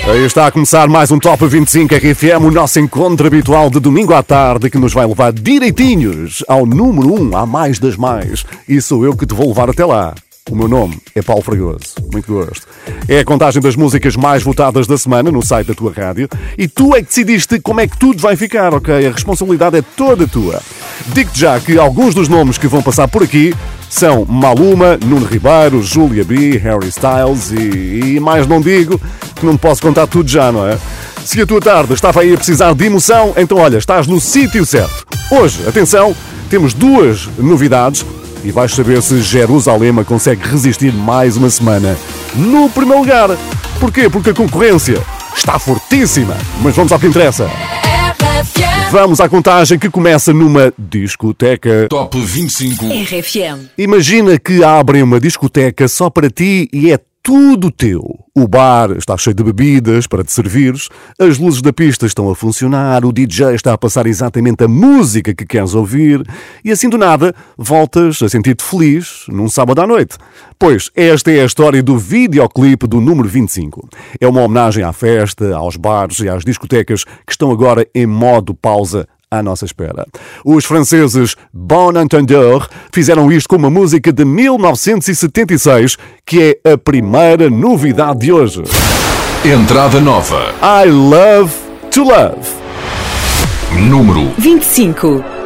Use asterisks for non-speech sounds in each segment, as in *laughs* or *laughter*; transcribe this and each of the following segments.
Aí está a começar mais um Top 25 RFM, o nosso encontro habitual de domingo à tarde que nos vai levar direitinhos ao número 1, a mais das mais. E sou eu que te vou levar até lá. O meu nome é Paulo Fragoso. Muito gosto. É a contagem das músicas mais votadas da semana no site da tua rádio e tu é que decidiste como é que tudo vai ficar, ok? A responsabilidade é toda tua. Digo-te já que alguns dos nomes que vão passar por aqui são Maluma, Nuno Ribeiro, Julia B, Harry Styles e, e mais não digo, que não posso contar tudo já, não é? Se a tua tarde estava aí a precisar de emoção, então olha, estás no sítio certo. Hoje, atenção, temos duas novidades e vais saber se Jerusalema consegue resistir mais uma semana. No primeiro lugar. Porquê? Porque a concorrência está fortíssima. Mas vamos ao que interessa. Vamos à contagem que começa numa discoteca. Top 25. RFM. Imagina que abrem uma discoteca só para ti e é tudo teu. O bar está cheio de bebidas para te servires, as luzes da pista estão a funcionar, o DJ está a passar exatamente a música que queres ouvir e assim do nada voltas a sentir-te feliz num sábado à noite. Pois esta é a história do videoclipe do número 25. É uma homenagem à festa, aos bares e às discotecas que estão agora em modo pausa à nossa espera. Os franceses Bon Entendeur fizeram isto com uma música de 1976, que é a primeira novidade de hoje. Entrada nova. I Love to Love. Número 25.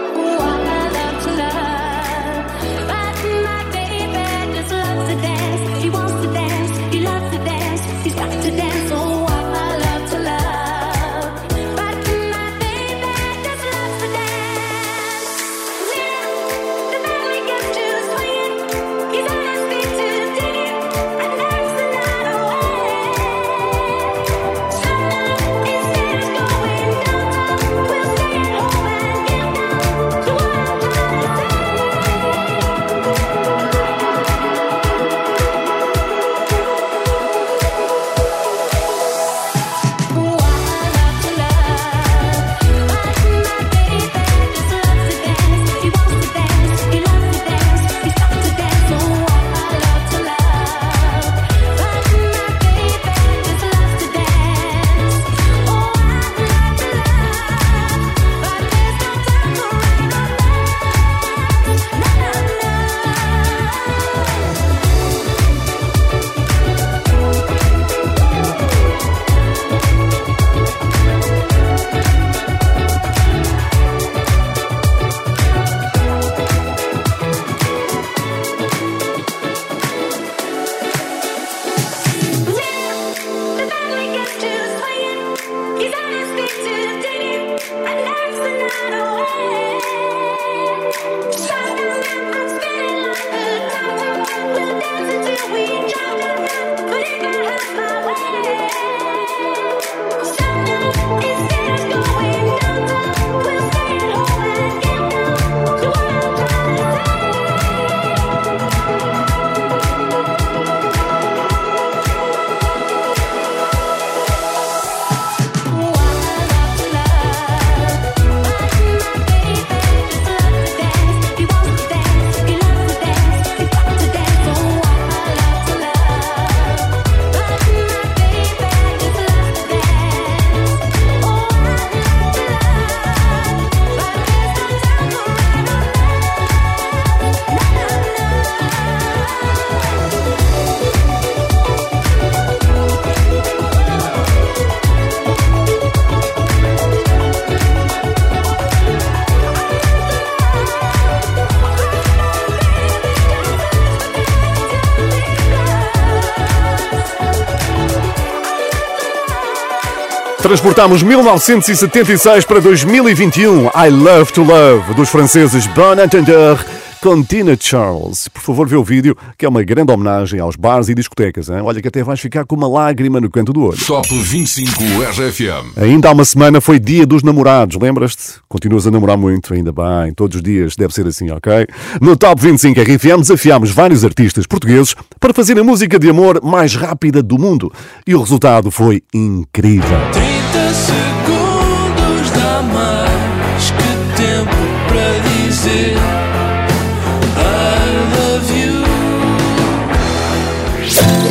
Transportamos 1976 para 2021. I Love to Love, dos franceses Bon Entendeur, com Tina Charles. Por favor, vê o vídeo, que é uma grande homenagem aos bares e discotecas. Hein? Olha que até vais ficar com uma lágrima no canto do olho. Top 25 RFM. Ainda há uma semana foi dia dos namorados, lembras-te? Continuas a namorar muito, ainda bem. Todos os dias deve ser assim, ok? No Top 25 RFM desafiámos vários artistas portugueses para fazer a música de amor mais rápida do mundo. E o resultado foi incrível. 30 segundos dá mais que tempo para dizer I love you.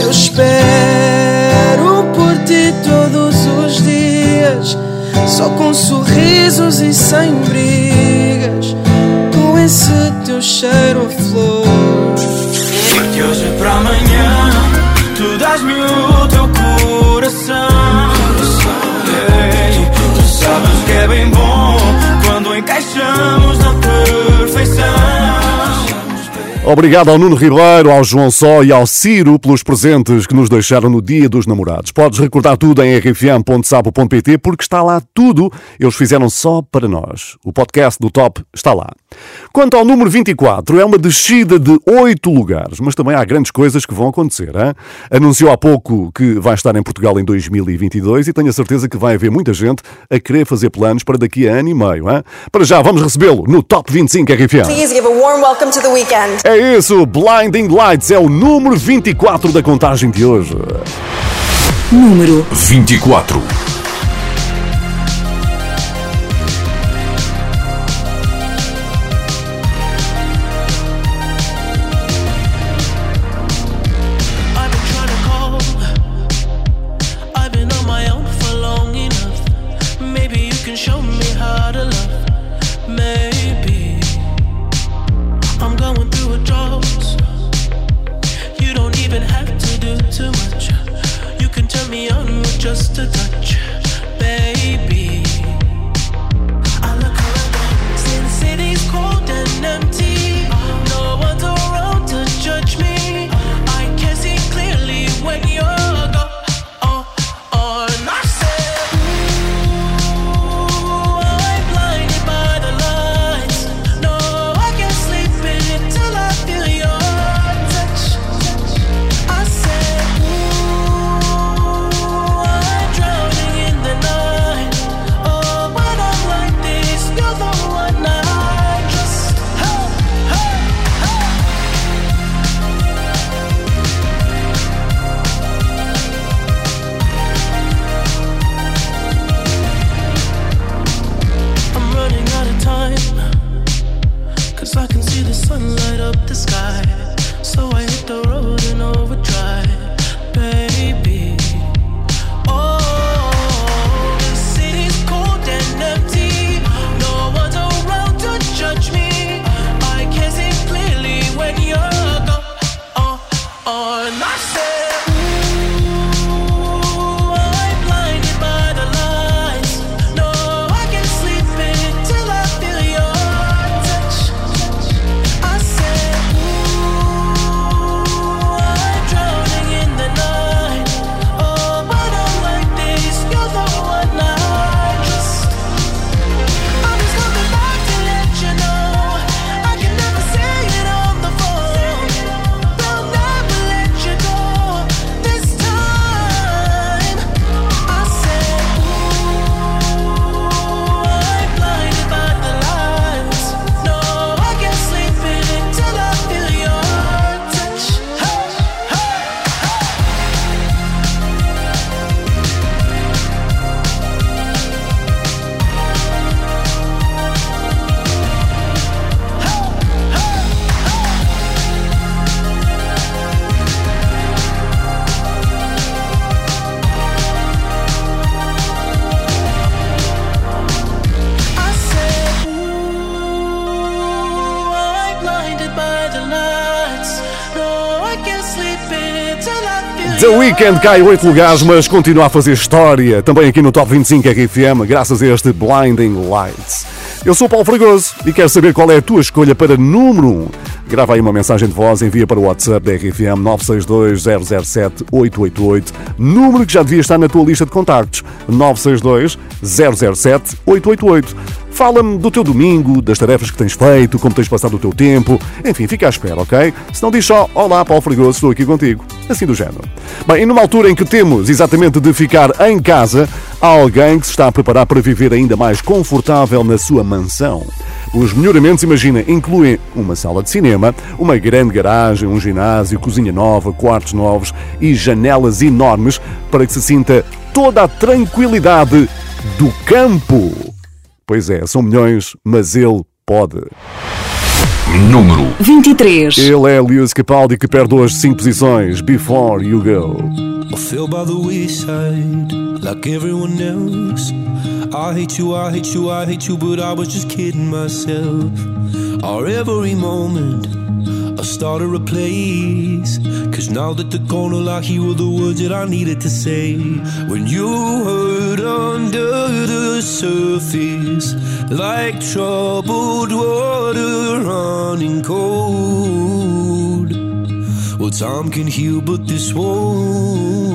Eu espero por ti todos os dias, só com sorrisos e sem brigas, com esse teu cheiro a flor. E de hoje para amanhã, tu dás-me o teu Obrigado ao Nuno Ribeiro, ao João Só e ao Ciro pelos presentes que nos deixaram no Dia dos Namorados. Podes recordar tudo em rfm.sapo.pt porque está lá tudo. Eles fizeram só para nós. O podcast do Top está lá. Quanto ao número 24, é uma descida de 8 lugares, mas também há grandes coisas que vão acontecer. Hein? Anunciou há pouco que vai estar em Portugal em 2022 e tenho a certeza que vai haver muita gente a querer fazer planos para daqui a ano e meio. Hein? Para já, vamos recebê-lo no Top 25 RFM. Please give a warm welcome to the weekend. É isso, Blinding Lights é o número 24 da contagem de hoje. Número 24. Just a touch, Weekend cai 8 lugares, mas continua a fazer história. Também aqui no Top 25 RFM, graças a este Blinding Lights. Eu sou Paulo Fragoso e quero saber qual é a tua escolha para número 1. Grava aí uma mensagem de voz, envia para o WhatsApp da RFM 962-007-888, número que já devia estar na tua lista de contactos, 962-007-888. Fala-me do teu domingo, das tarefas que tens feito, como tens passado o teu tempo. Enfim, fica à espera, ok? Se não diz só, olá Paulo Fregoso, estou aqui contigo. Assim do género. Bem, e numa altura em que temos exatamente de ficar em casa, há alguém que se está a preparar para viver ainda mais confortável na sua mansão. Os melhoramentos, imagina, incluem uma sala de cinema, uma grande garagem, um ginásio, cozinha nova, quartos novos e janelas enormes para que se sinta toda a tranquilidade do campo. Pois é, são milhões, mas ele pode. Número 23. Ele é Lewis Capaldi que perde hoje 5 posições. Before you go. I fell by the wayside like everyone else. I hate you, I hate you, I hate you, but I was just kidding myself. Our every moment, I started a place. Cause now that the corner lock, here were the words that I needed to say. When you hurt under the surface, like troubled water running cold. Well, time can heal, but this won't.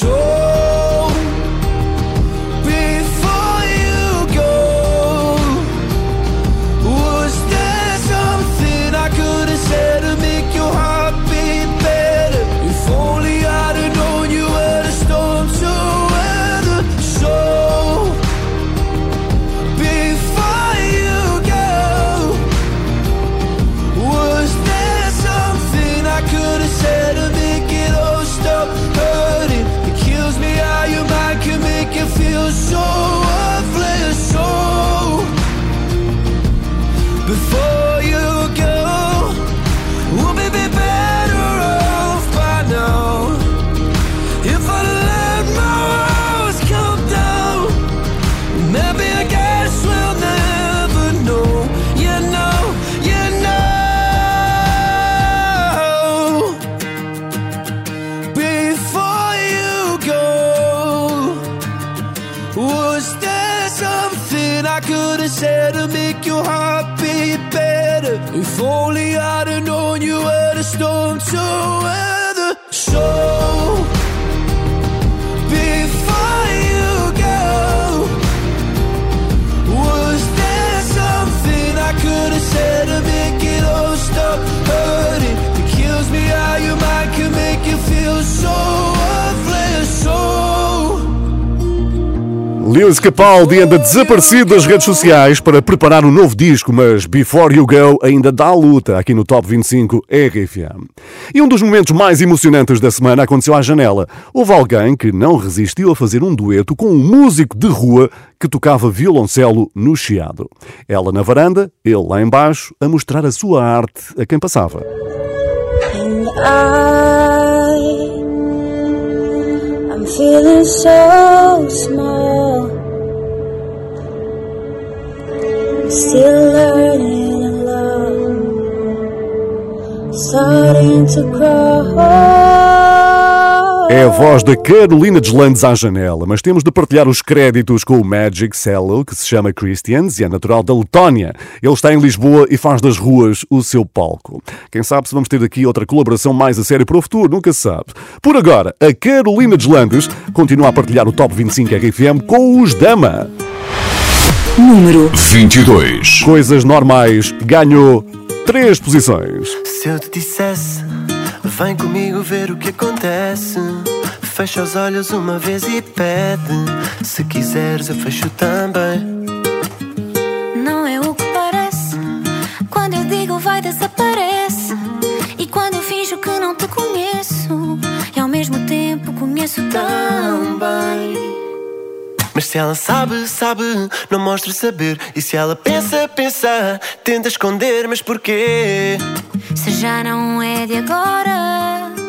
So Lewis Capaldi anda desaparecido das redes sociais para preparar um novo disco, mas Before You Go ainda dá luta aqui no Top 25 RFM. E um dos momentos mais emocionantes da semana aconteceu à janela. Houve alguém que não resistiu a fazer um dueto com um músico de rua que tocava violoncelo no chiado. Ela na varanda, ele lá embaixo, a mostrar a sua arte a quem passava. Feeling so small. Still learning love. Starting to. É a voz da Carolina Deslandes à janela, mas temos de partilhar os créditos com o Magic Cello, que se chama Christians e é natural da Letónia. Ele está em Lisboa e faz das ruas o seu palco. Quem sabe se vamos ter aqui outra colaboração mais a sério para o futuro, nunca se sabe. Por agora, a Carolina Deslandes continua a partilhar o Top 25 RFM com os Dama. Número 22. Coisas normais, ganhou três posições. Se eu te dissesse, vem comigo ver o que acontece. Fecha os olhos uma vez e pede. Se quiseres, eu fecho também. Não é o que parece. Quando eu digo vai, desaparece. E quando eu finjo que não te conheço, e ao mesmo tempo conheço tão bem. Mas se ela sabe, sabe, não mostra saber. E se ela pensa, pensa, tenta esconder, mas porquê? Se já não é de agora.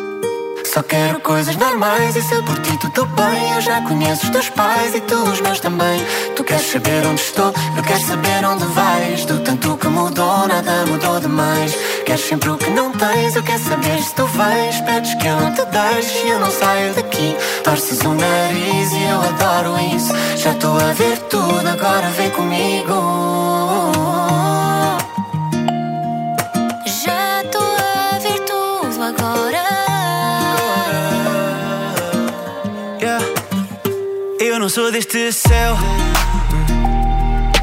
Só quero coisas normais e se por ti tudo bem. Eu já conheço os teus pais e tu os meus também. Tu queres saber onde estou, eu quero saber onde vais. Do tanto que mudou, nada mudou demais. Queres sempre o que não tens, eu quero saber se tu vais. Pedes que eu não te deixe e eu não saio daqui. Torces o nariz e eu adoro isso. Já estou a ver tudo, agora vem comigo não sou deste céu.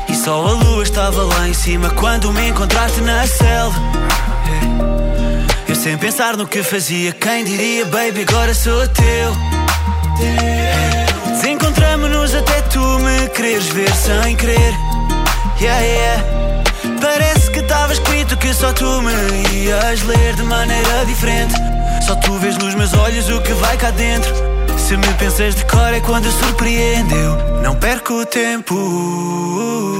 E só a lua estava lá em cima quando me encontraste na selva. Eu sem pensar no que fazia, quem diria, baby, agora sou teu. Desencontramos-nos até tu me quereres ver sem querer. Yeah, yeah. Parece que estava escrito que só tu me ias ler de maneira diferente. Só tu vês nos meus olhos o que vai cá dentro. Se me pensas de cor é quando surpreendeu. Não perco o tempo.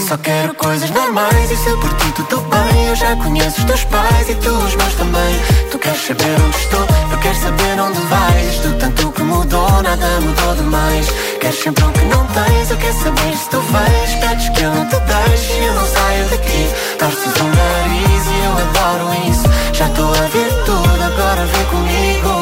Só quero coisas normais e se por ti tudo bem Eu já conheço os teus pais e tu os meus também. Tu queres saber onde estou, eu quero saber onde vais. Do tanto que mudou, nada mudou demais. Queres sempre o que não tens, eu quero saber se tu vais Pedes que eu não te deixe e eu não saio daqui. Torces o nariz e eu adoro isso. Já estou a ver tudo, agora vem comigo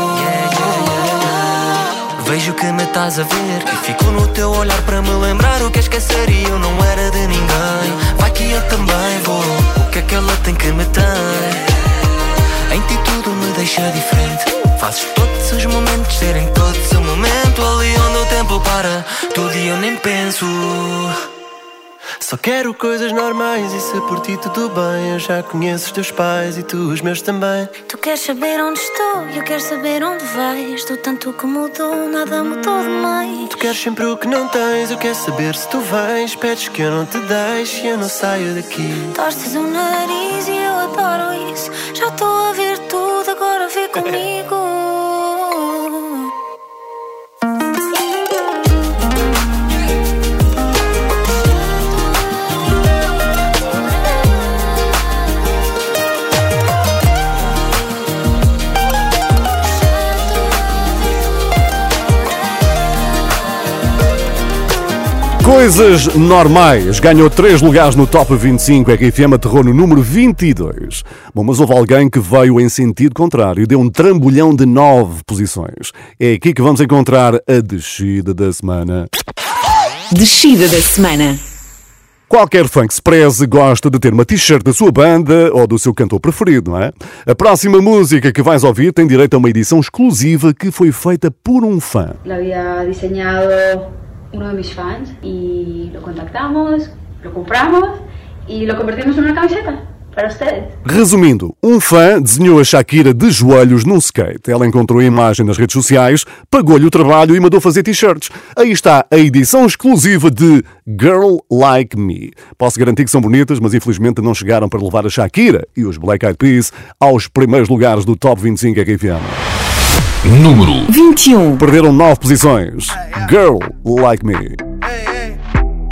Vejo que me estás a ver. E fico no teu olhar para me lembrar O que esquecer e eu não era de ninguém. Vai que eu também vou. O que é que ela tem que me tem Em ti tudo me deixa diferente. Fazes todos os momentos serem todos o momento. Ali onde o tempo para Tudo e eu nem penso Só quero coisas normais e se por ti tudo bem Eu já conheço os teus pais e tu os meus também Tu queres saber onde estou, eu quero saber onde vais. Do tanto que mudou, nada mudou demais. Tu queres sempre o que não tens, eu quero saber se tu vens Pedes que eu não te deixe e eu não saio daqui Torces o nariz e Coisas normais. Ganhou três lugares no Top 25. RFM aterrou no número 22. Bom, mas houve alguém que veio em sentido contrário e deu um trambolhão de nove posições. É aqui que vamos encontrar a descida da semana. Descida da semana. Qualquer fã que se preze gosta de ter uma t-shirt da sua banda ou do seu cantor preferido, não é? A próxima música que vais ouvir tem direito a uma edição exclusiva que foi feita por um fã. Lo había diseñado uno de mis fans y lo contactamos, lo compramos y lo convertimos en una camiseta para ustedes. Resumindo, um fã desenhou a Shakira de joelhos num skate. Ela encontrou a imagem nas redes sociais, pagou-lhe o trabalho e mandou fazer t-shirts. Aí está a edição exclusiva de Girl Like Me. Posso garantir que são bonitas, mas infelizmente não chegaram para levar a Shakira e os Black Eyed Peas aos primeiros lugares do Top 25 RFM. Número 21. Perderam nove posições. Girl Like Me.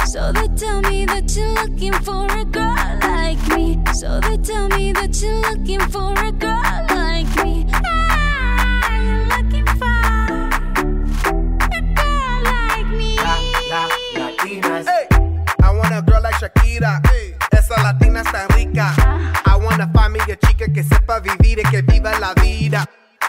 So they tell me that you're looking for a girl like me. So they tell me that you're looking for a girl like me. Ah, you're looking for a girl like me. Hey, I want a girl like Shakira. Esa latina es tan rica. I want a familia chica que sepa vivir y que viva la vida.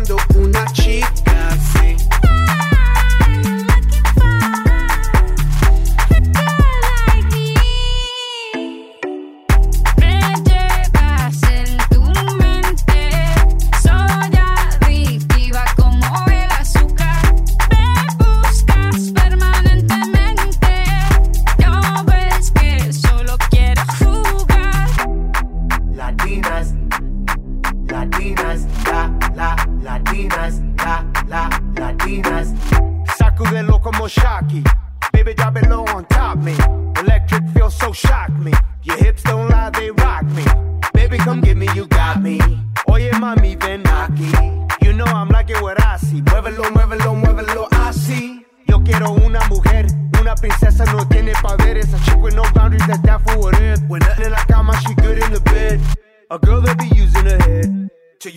buscando una chica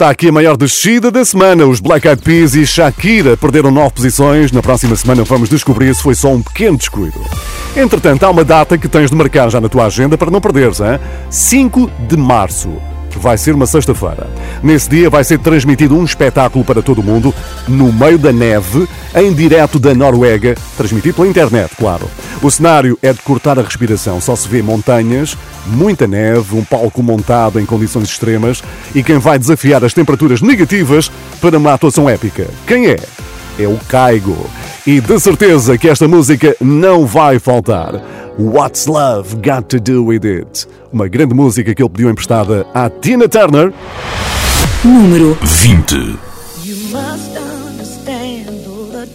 Está aqui a maior descida da semana. Os Black Eyed Peas e Shakira perderam nove posições. Na próxima semana vamos descobrir se foi só um pequeno descuido. Entretanto, há uma data que tens de marcar já na tua agenda para não perderes, hein? 5 de março. Vai ser uma sexta-feira. Nesse dia vai ser transmitido um espetáculo para todo o mundo, no meio da neve, em direto da Noruega, transmitido pela internet, claro. O cenário é de cortar a respiração, só se vê montanhas, muita neve, um palco montado em condições extremas e quem vai desafiar as temperaturas negativas para uma atuação épica. Quem é? É o Caigo. E de certeza que esta música não vai faltar. What's Love Got to Do With It? Uma grande música que ele pediu emprestada à Tina Turner. Número 20.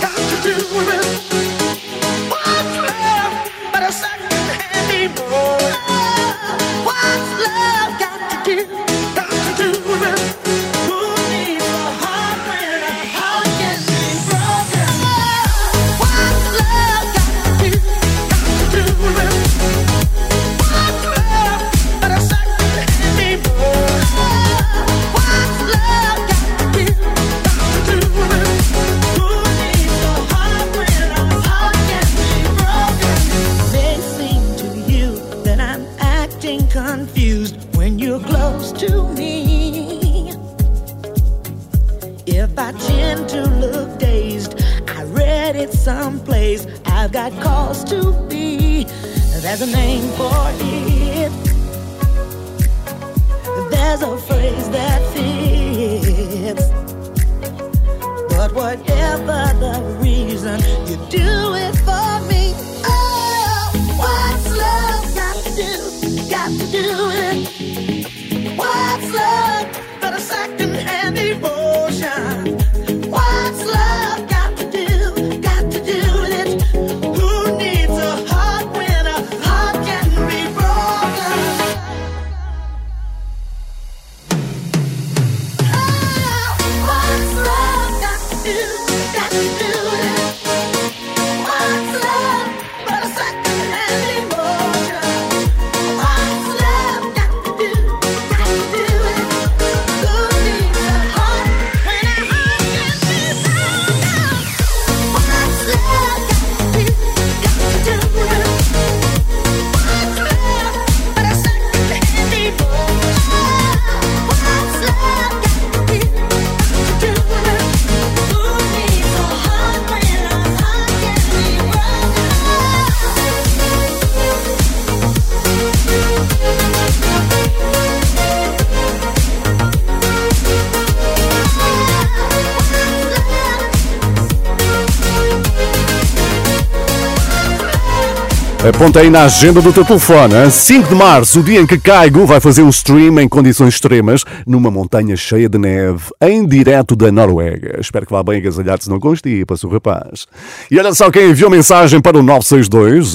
Got to do with it? Aponta aí na agenda do teu telefone. hein? 5 de março, o dia em que Caigo vai fazer um stream em condições extremas numa montanha cheia de neve, em direto da Noruega. Espero que vá bem agasalhado, se não constipa-se o rapaz. E olha só quem enviou mensagem para o 962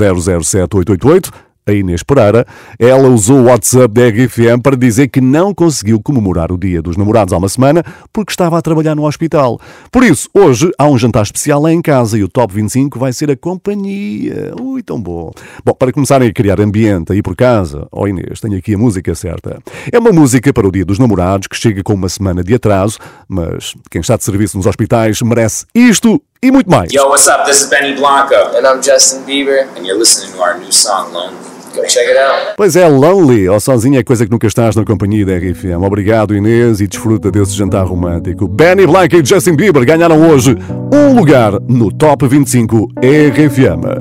007 888 a Inês Pereira, ela usou o WhatsApp da RFM para dizer que não conseguiu comemorar o Dia dos Namorados há uma semana porque estava a trabalhar no hospital. Por isso, hoje há um jantar especial lá em casa e o Top 25 vai ser a companhia. Ui, tão bom. Bom, para começarem a criar ambiente aí por casa, ó Inês, tenho aqui a música certa. É uma música para o Dia dos Namorados que chega com uma semana de atraso, mas quem está de serviço nos hospitais merece isto e muito mais. Yo, what's up? This is Benny Blanco. And I'm Justin Bieber. And you're listening to our new song, Lonely. Go check it out. Pois é, Lonely, ou sozinho é coisa que nunca estás na companhia da RFM. Obrigado, Inês, e desfruta desse jantar romântico. Benny Blanca e Justin Bieber ganharam hoje um lugar no Top 25 RFM.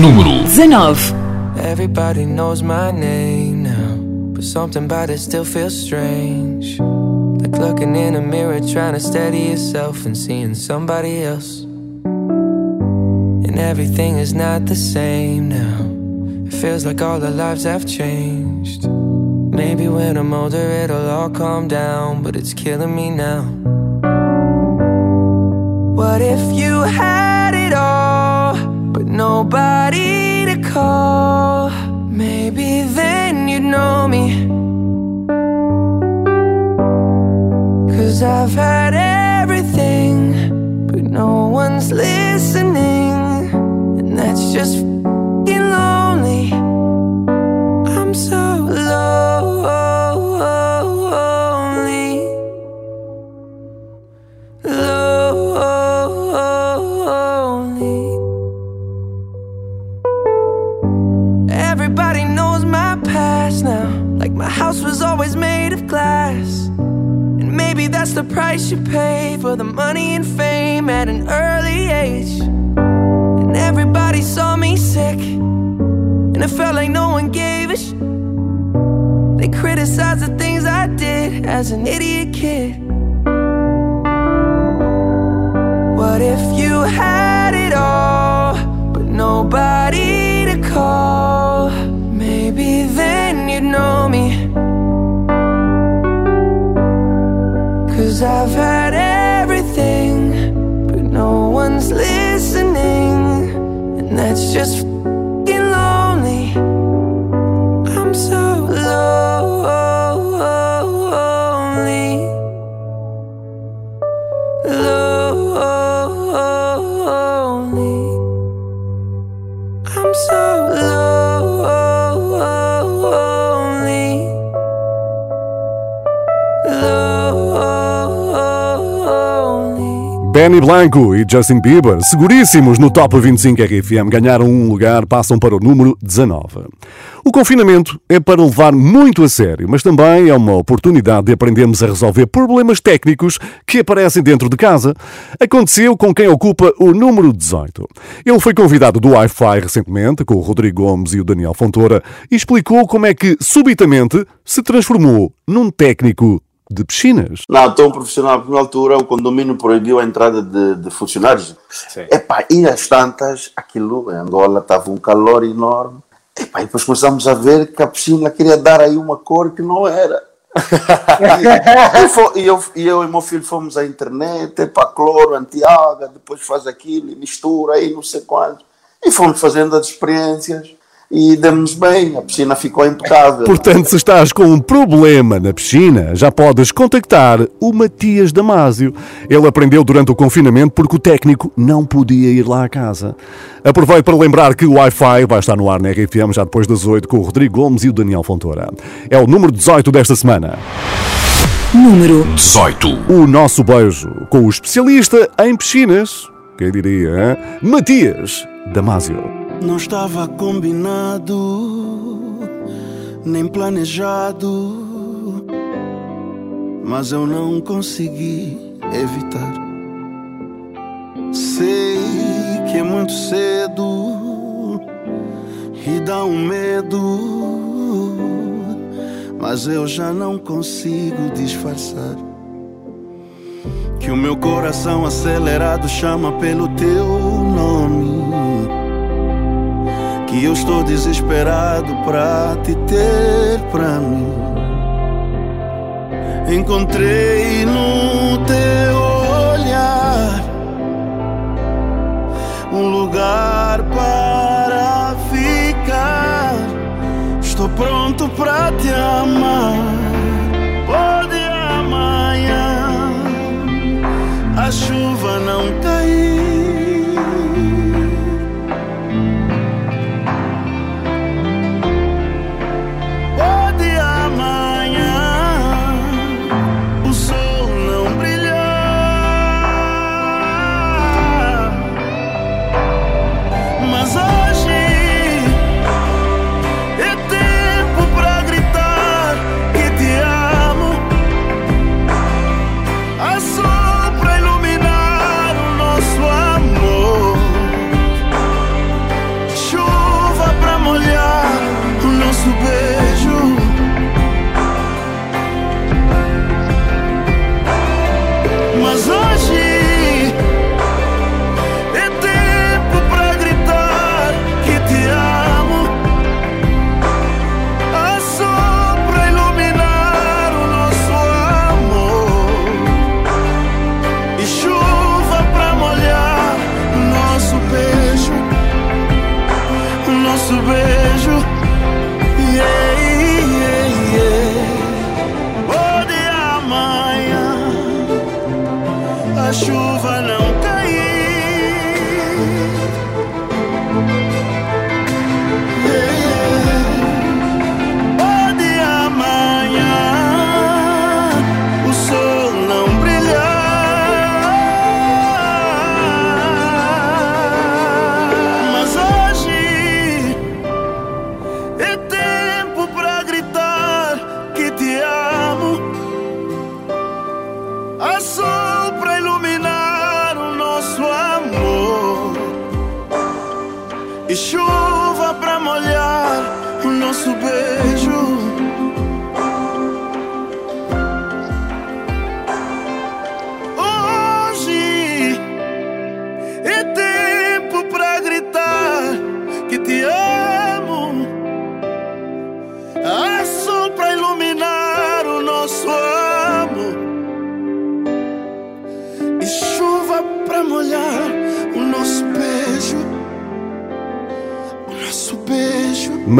Número 19. Everybody knows my name now, but something about it still feels strange. Like looking in a mirror, trying to steady yourself and seeing somebody else. And everything is not the same now. It feels like all our lives have changed. Maybe when I'm older, it'll all calm down, but it's killing me now. What if you had it all, but nobody to call? Maybe then you'd know me. Cause I've had everything, but no one's listening. The price you pay for the money and fame at an early age. Saw me sick. And it felt like no one gave a sh. They criticized the things I did as an idiot kid. What if you had it all, but nobody to call? Maybe then you'd know me. Cause I've had And that's just Benny Blanco e Justin Bieber, seguríssimos no Top 25 RFM, ganharam um lugar, passam para o número 19. O confinamento é para levar muito a sério, mas também é uma oportunidade de aprendermos a resolver problemas técnicos que aparecem dentro de casa. Aconteceu com quem ocupa o número 18. Ele foi convidado do Wi-Fi recentemente, com o Rodrigo Gomes e o Daniel Fontoura, e explicou como é que, subitamente, se transformou num técnico de piscinas. Não, tão profissional, porque na altura o condomínio proibiu a entrada de, de funcionários. Epá, e às tantas, aquilo em Angola estava um calor enorme. Epá, e depois começamos a ver que a piscina queria dar aí uma cor que não era. *laughs* e, e eu, e eu e meu filho fomos à internet, epá, cloro, antialga, depois faz aquilo, e mistura aí, não sei quanto. E fomos fazendo as experiências e demos bem, a piscina ficou impecável. Portanto, se estás com um problema na piscina, já podes contactar o Matias Damasio. Ele aprendeu durante o confinamento porque o técnico não podia ir lá à casa. Aproveito para lembrar que o Wi-Fi vai estar no ar na RFM já depois das 8 com o Rodrigo Gomes e o Daniel Fontoura. É o número 18 desta semana. Número 18. O nosso beijo com o especialista em piscinas, quem diria, hein? Matias Damasio. Não estava combinado, nem planejado, mas eu não consegui evitar. Sei que é muito cedo e dá um medo, mas eu já não consigo disfarçar. Que o meu coração acelerado chama pelo teu nome. Que eu estou desesperado pra te ter pra mim. Encontrei no teu olhar um lugar para ficar. Estou pronto pra te amar.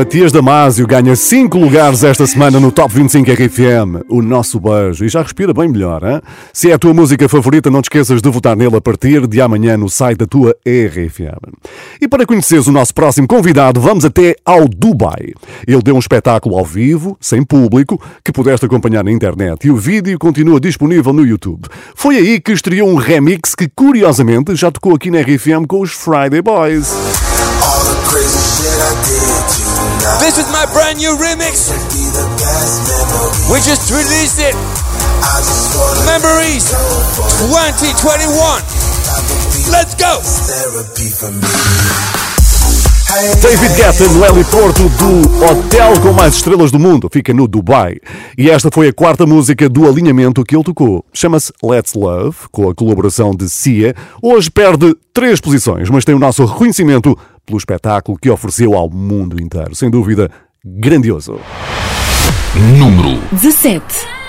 Matias Damasio ganha 5 lugares esta semana no Top 25 RFM. O nosso beijo. E já respira bem melhor, hein? Se é a tua música favorita, não te esqueças de votar nele a partir de amanhã no site da tua RFM. E para conheceres o nosso próximo convidado, vamos até ao Dubai. Ele deu um espetáculo ao vivo, sem público, que pudeste acompanhar na internet e o vídeo continua disponível no YouTube. Foi aí que estreou um remix que, curiosamente, já tocou aqui na RFM com os Friday Boys. This is my brand new remix. We just released it. Memories 2021. Let's go. David Guetta no heliporto do hotel com mais estrelas do mundo, fica no Dubai. E esta foi a quarta música do alinhamento que ele tocou. Chama-se Let's Love, com a colaboração de Cia. Hoje perde três posições, mas tem o nosso reconhecimento pelo espetáculo que ofereceu ao mundo inteiro. Sem dúvida, grandioso. Número 17.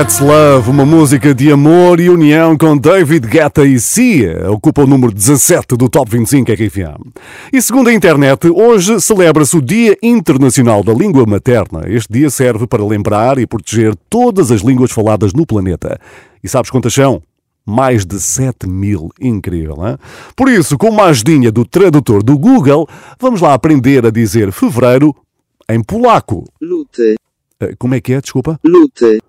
Let's Love, uma música de amor e união com David Guetta e Cia, ocupa o número 17 do Top 25 RFM. E segundo a internet, hoje celebra-se o Dia Internacional da Língua Materna. Este dia serve para lembrar e proteger todas as línguas faladas no planeta. E sabes quantas são? Mais de 7 mil. Incrível, hein? Por isso, com uma ajudinha do tradutor do Google, vamos lá aprender a dizer fevereiro em polaco. Luty, Eh, Como é que é? Desculpa. luty,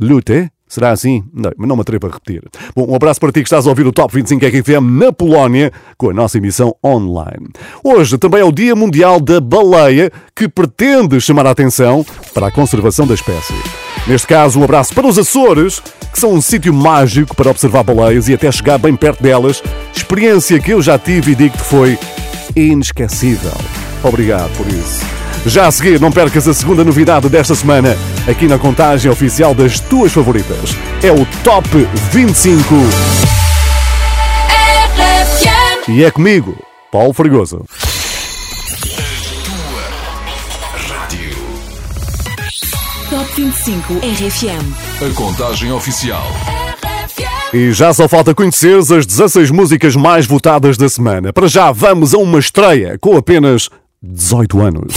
Lute? Será assim? Não, mas não me atrevo a repetir. Bom, um abraço para ti que estás a ouvir o Top 25 RFM na Polónia com a nossa emissão online. Hoje também é o Dia Mundial da Baleia que pretende chamar a atenção para a conservação da espécie. Neste caso, um abraço para os Açores, que são um sítio mágico para observar baleias e até chegar bem perto delas. Experiência que eu já tive e digo que foi inesquecível. Obrigado por isso. Já a seguir, não percas a segunda novidade desta semana, aqui na contagem oficial das tuas favoritas. É o Top 25. E é comigo, Paulo Fregoso. Top 25 RFM. A contagem oficial. E já só falta conheceres as 16 músicas mais votadas da semana. Para já, vamos a uma estreia com apenas 18 anos.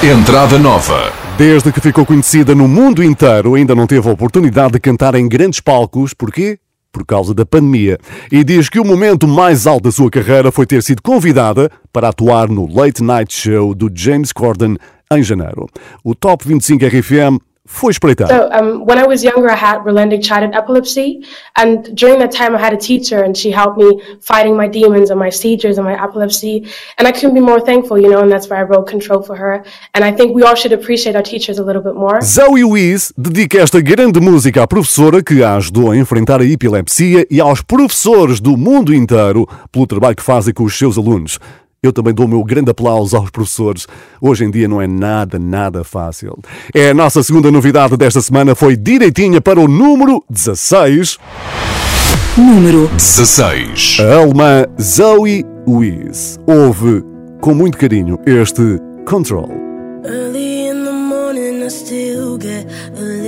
Entrada nova. Desde que ficou conhecida no mundo inteiro, ainda não teve a oportunidade de cantar em grandes palcos. Porquê? Por causa da pandemia. E diz que o momento mais alto da sua carreira foi ter sido convidada para atuar no Late Night Show do James Corden em janeiro. O Top 25 RFM foi espreitado. So um, when I was younger, I had relenting-chided epilepsy, and during that time, I had a teacher, and she helped me fighting my demons and my seizures and my epilepsy. And I couldn't be more thankful, you know. And that's why I wrote "Control" for her. And I think we all should appreciate our teachers a little bit more. Zoe Wiz dedica esta grande música à professora que a ajudou a enfrentar a epilepsia e aos professores do mundo inteiro pelo trabalho que fazem com os seus alunos. Eu também dou o meu grande aplauso aos professores. Hoje em dia não é nada, nada fácil. É a nossa segunda novidade desta semana, foi direitinha para o número 16. Número 16. A alemã Zoe Wiz ouve com muito carinho este Control. Early in the morning, I still get a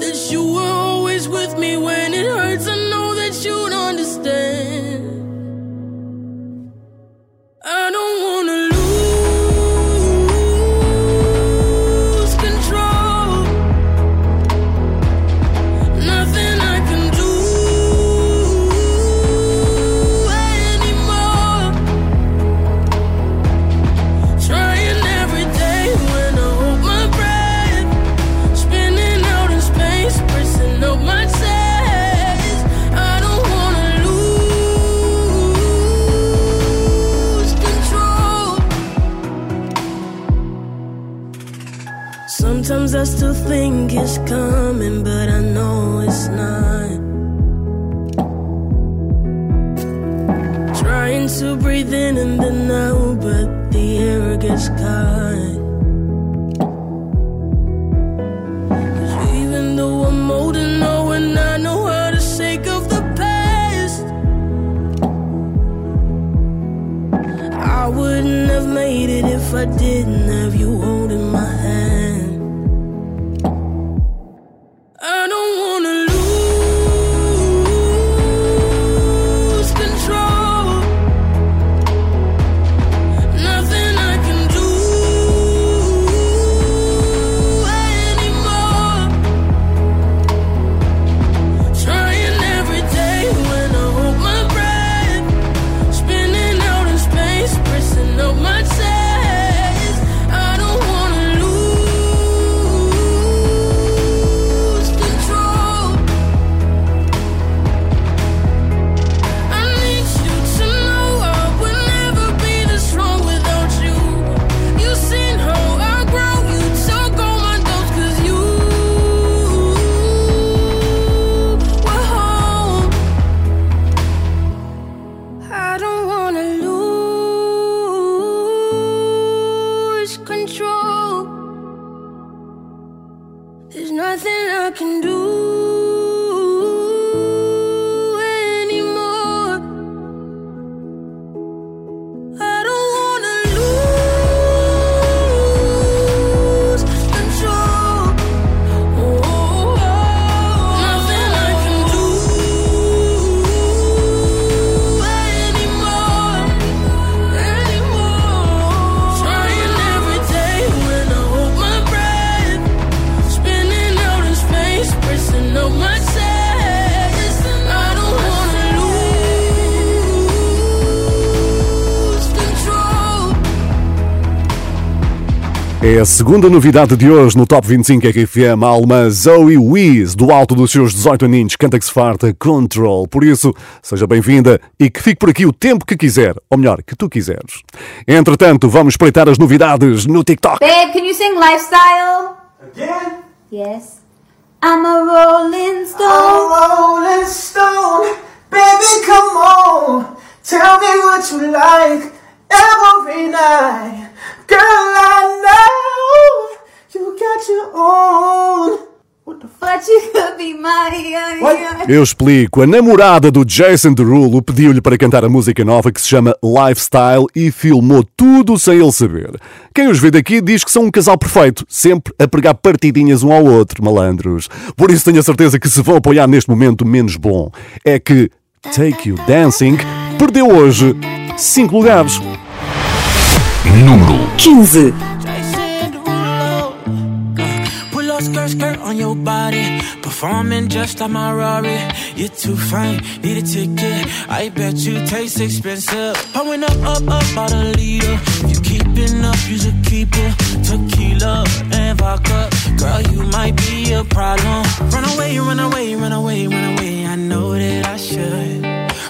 That you were always with me when it hurts, I know that you'd understand. I don't wanna think it's coming, but nothing I can do É a segunda novidade de hoje no Top 25 RFM. A alemã Zoe Wies, do alto dos seus 18 aninhos, canta que se farta Control. Por isso, seja bem-vinda e que fique por aqui o tempo que quiser. Ou melhor, que tu quiseres. Entretanto, vamos espreitar as novidades no TikTok. Babe, can you sing Lifestyle? Again? Yes. I'm a rolling stone. I'm a rolling stone. Baby, come on. Tell me what you like every night. Girl, I know you got your own. Eu explico. A namorada do Jason Derulo pediu-lhe para cantar a música nova que se chama Lifestyle e filmou tudo sem ele saber. Quem os vê daqui diz que são um casal perfeito, sempre a pregar partidinhas um ao outro, malandros. Por isso tenho a certeza que se vão apoiar neste momento menos bom. É que Take You Dancing perdeu hoje 5 lugares. Número 15. Pull up skirt, skirt on your body. Performing just like my Rari. You're too fine, need a ticket. I bet you taste expensive. Pouring up, up, up, about a liter. If you keeping up, you should keep it. Tequila and vodka. Girl, you might be a problem. Run away, run away, run away, run away. I know that I should.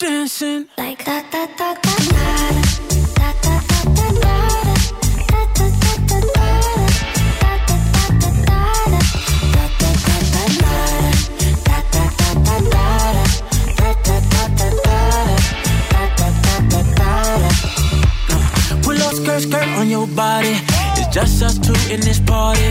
Dancing. Like that, that, that, that, Pull skirt, skirt on your body. It's just us two in this party.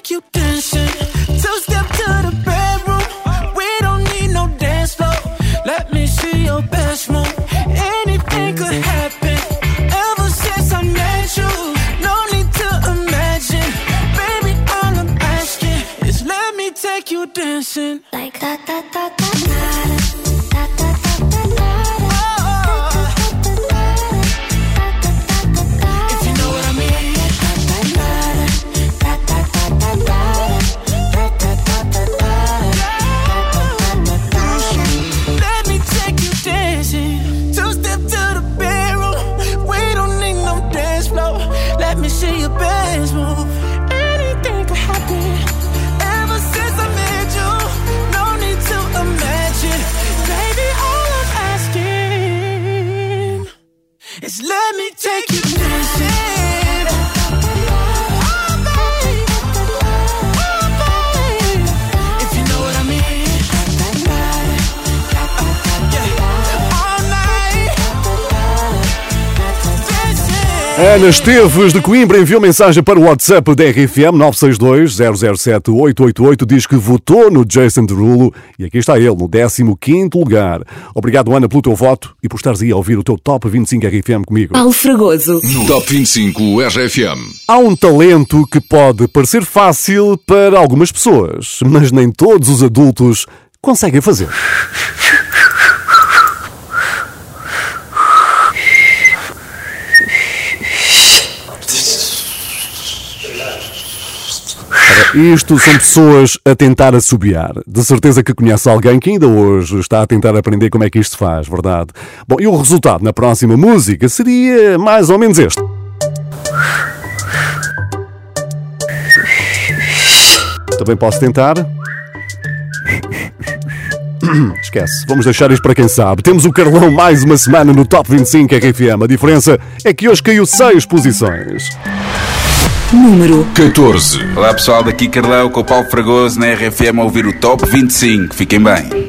Take you dancing. Ana Esteves de Coimbra enviou mensagem para o WhatsApp da RFM 962-007-888. Diz que votou no Jason Derulo e aqui está ele, no 15 lugar. Obrigado, Ana, pelo teu voto e por estares aí a ouvir o teu Top 25 RFM comigo. Paulo Fragoso. No Top 25 RFM. Há um talento que pode parecer fácil para algumas pessoas, mas nem todos os adultos conseguem fazer. Isto são pessoas a tentar assobiar. De certeza que conhece alguém que ainda hoje está a tentar aprender como é que isto se faz, verdade? Bom, e o resultado na próxima música seria mais ou menos este. Também posso tentar. Esquece, vamos deixar isto para quem sabe. Temos o Carlão mais uma semana no Top 25 RFM. A diferença é que hoje caiu 6 posições. Número 14. Olá pessoal, daqui Carlão com o Paulo Fragoso na RFM a ouvir o Top 25. Fiquem bem.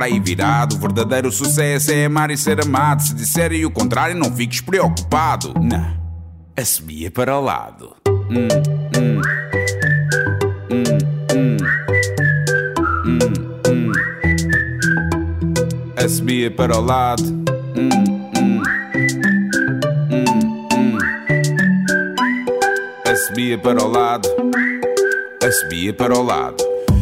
aí virado. O verdadeiro sucesso é amar e ser amado. Se disserem o contrário, não fiques preocupado. Não, assobia para o lado. Hum, hum. Hum, hum. Hum. Assobia para o lado. Assobia para o lado. Assobia para o lado.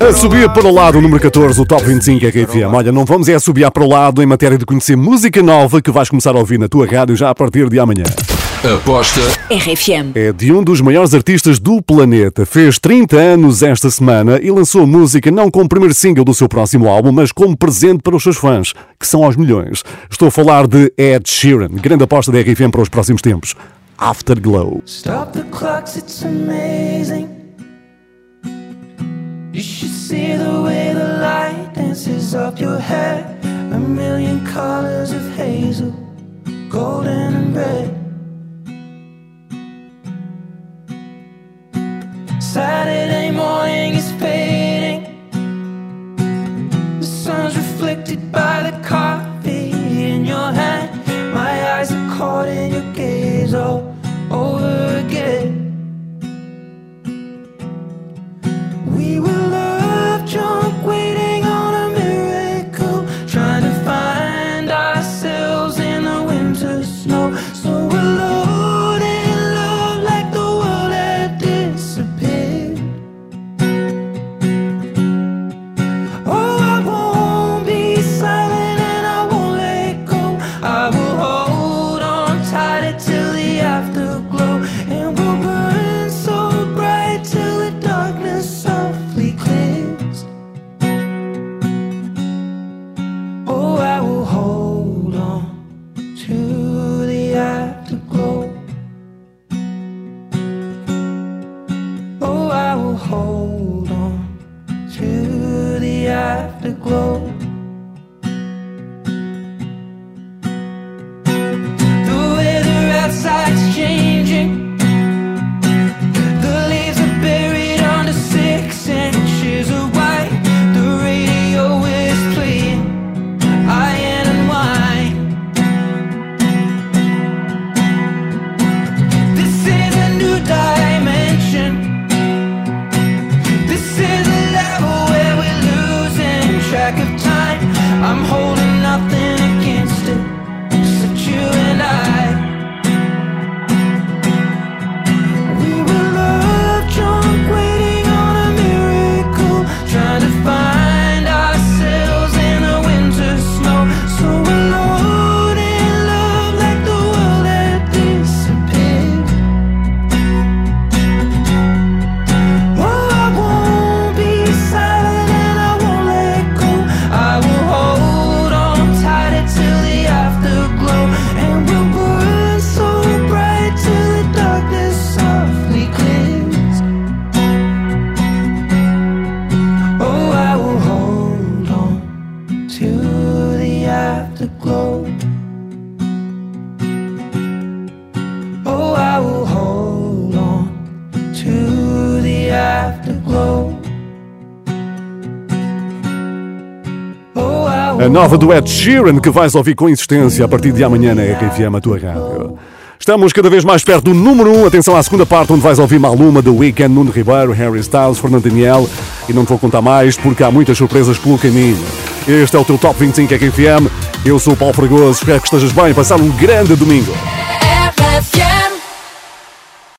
A subir para o lado, o número 14, o Top 25 RFM. Olha, não vamos é subir para o lado em matéria de conhecer música nova que vais começar a ouvir na tua rádio já a partir de amanhã. Aposta RFM. É de um dos maiores artistas do planeta. Fez 30 anos esta semana e lançou música não como primeiro single do seu próximo álbum, mas como presente para os seus fãs, que são aos milhões. Estou a falar de Ed Sheeran, grande aposta da RFM para os próximos tempos. Afterglow. Stop the clocks, it's amazing. You should see the way the light dances up your hair. A million colors of hazel, golden and red. Saturday morning is fading. The sun's reflected by the coffee in your hand. My eyes are caught in your gaze all nova do Ed Sheeran que vais ouvir com insistência a partir de amanhã na RFM, a tua rádio. Estamos cada vez mais perto do número 1. Um. Atenção à segunda parte, onde vais ouvir Maluma, The Weeknd, Nuno Ribeiro, Harry Styles, Fernando Daniel. E não te vou contar mais, porque há muitas surpresas pelo caminho. Este é o teu Top 25 RFM. Eu sou o Paulo Fragoso. Espero que estejas bem. Passar um grande domingo.